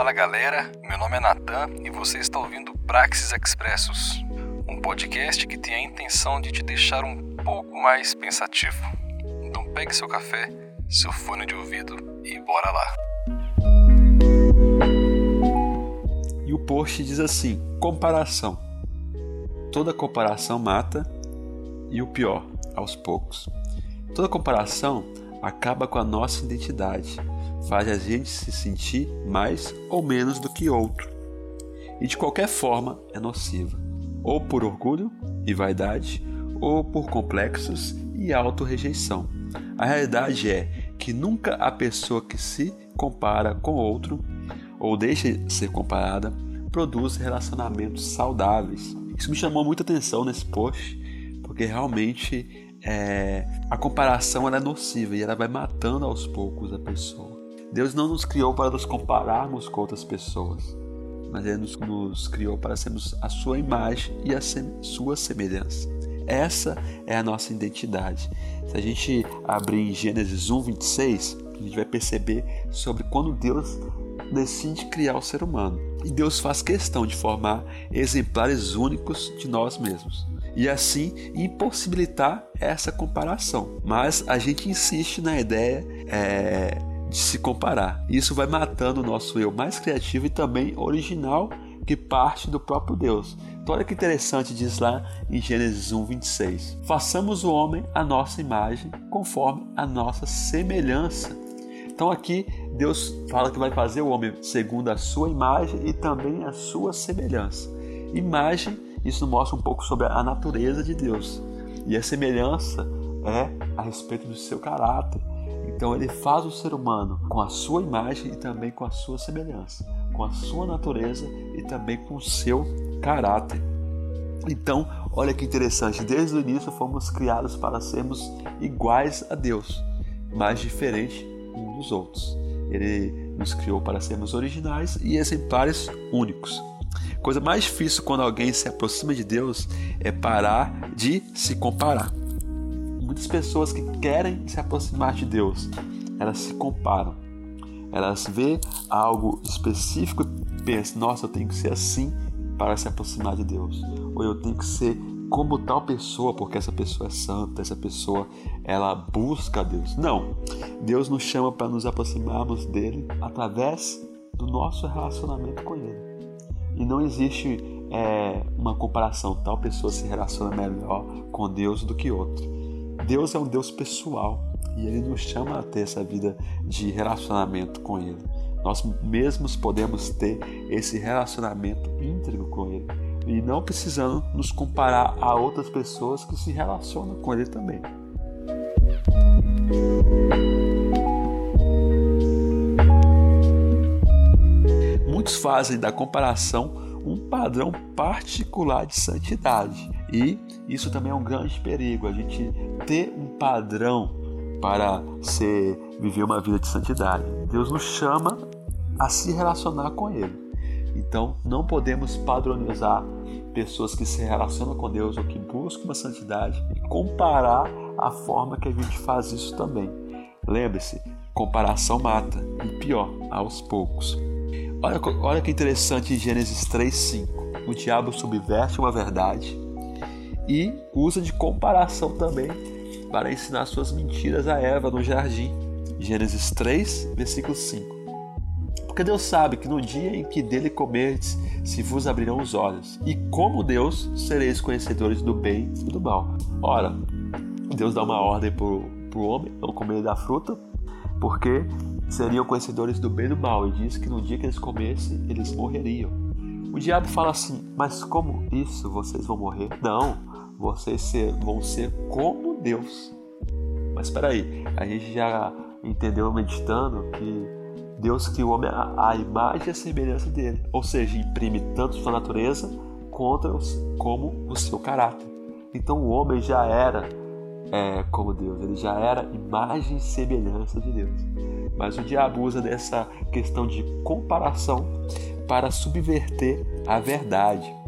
Fala galera, meu nome é Natan e você está ouvindo Praxis Expressos, um podcast que tem a intenção de te deixar um pouco mais pensativo. Então pegue seu café, seu fone de ouvido e bora lá. E o post diz assim: comparação. Toda comparação mata e o pior, aos poucos. Toda comparação acaba com a nossa identidade, faz a gente se sentir mais ou menos do que outro. E de qualquer forma é nociva, ou por orgulho e vaidade, ou por complexos e auto-rejeição. A realidade é que nunca a pessoa que se compara com outro ou deixa de ser comparada produz relacionamentos saudáveis. Isso me chamou muita atenção nesse post, porque realmente é, a comparação é nociva e ela vai matando aos poucos a pessoa. Deus não nos criou para nos compararmos com outras pessoas, mas Ele nos, nos criou para sermos a sua imagem e a sem, sua semelhança. Essa é a nossa identidade. Se a gente abrir em Gênesis 1, 26, a gente vai perceber sobre quando Deus decide criar o ser humano. E Deus faz questão de formar exemplares únicos de nós mesmos e assim impossibilitar essa comparação. Mas a gente insiste na ideia é, de se comparar. Isso vai matando o nosso eu mais criativo e também original que parte do próprio Deus. Então, olha que interessante, diz lá em Gênesis 1, 26. Façamos o homem a nossa imagem, conforme a nossa semelhança. Então, aqui Deus fala que vai fazer o homem segundo a sua imagem e também a sua semelhança. Imagem isso mostra um pouco sobre a natureza de Deus. E a semelhança é a respeito do seu caráter. Então ele faz o ser humano com a sua imagem e também com a sua semelhança, com a sua natureza e também com o seu caráter. Então, olha que interessante, desde o início fomos criados para sermos iguais a Deus, mas diferentes uns dos outros. Ele nos criou para sermos originais e exemplares únicos coisa mais difícil quando alguém se aproxima de Deus é parar de se comparar. Muitas pessoas que querem se aproximar de Deus, elas se comparam. Elas vê algo específico e pensam: nossa, eu tenho que ser assim para se aproximar de Deus. Ou eu tenho que ser como tal pessoa, porque essa pessoa é santa, essa pessoa ela busca Deus. Não. Deus nos chama para nos aproximarmos dele através do nosso relacionamento com ele. E não existe é, uma comparação, tal pessoa se relaciona melhor com Deus do que outra. Deus é um Deus pessoal e Ele nos chama a ter essa vida de relacionamento com Ele. Nós mesmos podemos ter esse relacionamento íntegro com Ele e não precisando nos comparar a outras pessoas que se relacionam com Ele também. muitos fazem da comparação um padrão particular de santidade. E isso também é um grande perigo, a gente ter um padrão para ser viver uma vida de santidade. Deus nos chama a se relacionar com ele. Então, não podemos padronizar pessoas que se relacionam com Deus ou que buscam uma santidade e comparar a forma que a gente faz isso também. Lembre-se, comparação mata e pior, aos poucos. Olha, olha que interessante em Gênesis 3:5. O diabo subverte uma verdade e usa de comparação também para ensinar suas mentiras a Eva no jardim. Gênesis 3, versículo 5. Porque Deus sabe que no dia em que dele comerdes, se vos abrirão os olhos, e como Deus sereis conhecedores do bem e do mal. Ora, Deus dá uma ordem para o homem não comer da fruta, porque seriam conhecedores do bem e do mal, e diz que no dia que eles comessem, eles morreriam. O diabo fala assim: Mas como isso vocês vão morrer? Não, vocês ser, vão ser como Deus. Mas espera aí, a gente já entendeu meditando que Deus criou o homem à imagem e a semelhança dele, ou seja, imprime tanto sua natureza contra os, como o seu caráter. Então o homem já era é, como Deus, ele já era imagem e semelhança de Deus. Mas o diabo usa dessa questão de comparação para subverter a verdade.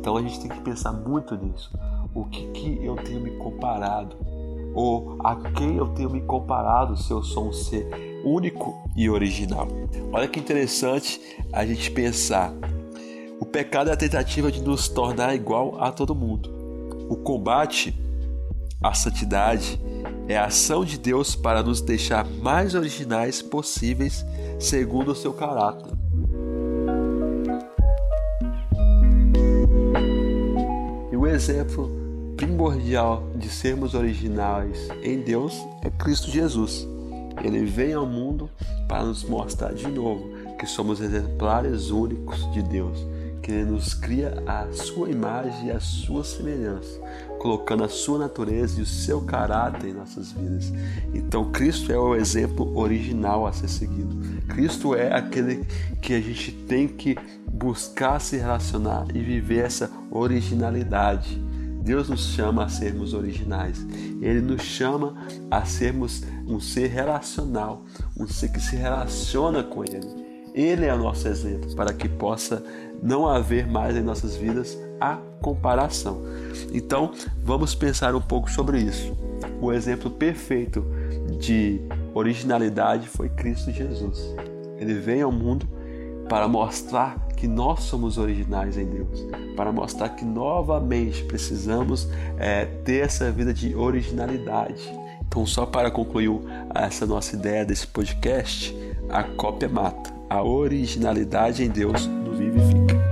Então a gente tem que pensar muito nisso. O que, que eu tenho me comparado? ou a quem eu tenho me comparado se eu sou um ser único e original. Olha que interessante a gente pensar. O pecado é a tentativa de nos tornar igual a todo mundo. O combate à santidade é a ação de Deus para nos deixar mais originais possíveis segundo o seu caráter. Exemplo primordial de sermos originais em Deus é Cristo Jesus. Ele veio ao mundo para nos mostrar de novo que somos exemplares únicos de Deus, que Ele nos cria a sua imagem e a sua semelhança, colocando a sua natureza e o seu caráter em nossas vidas. Então, Cristo é o exemplo original a ser seguido. Cristo é aquele que a gente tem que buscar se relacionar e viver essa originalidade Deus nos chama a sermos originais. Ele nos chama a sermos um ser relacional, um ser que se relaciona com Ele. Ele é o nosso exemplo para que possa não haver mais em nossas vidas a comparação. Então, vamos pensar um pouco sobre isso. O exemplo perfeito de originalidade foi Cristo Jesus. Ele veio ao mundo para mostrar que nós somos originais em Deus, para mostrar que novamente precisamos é, ter essa vida de originalidade. Então, só para concluir essa nossa ideia desse podcast, a cópia mata, a originalidade em Deus nos vivifica.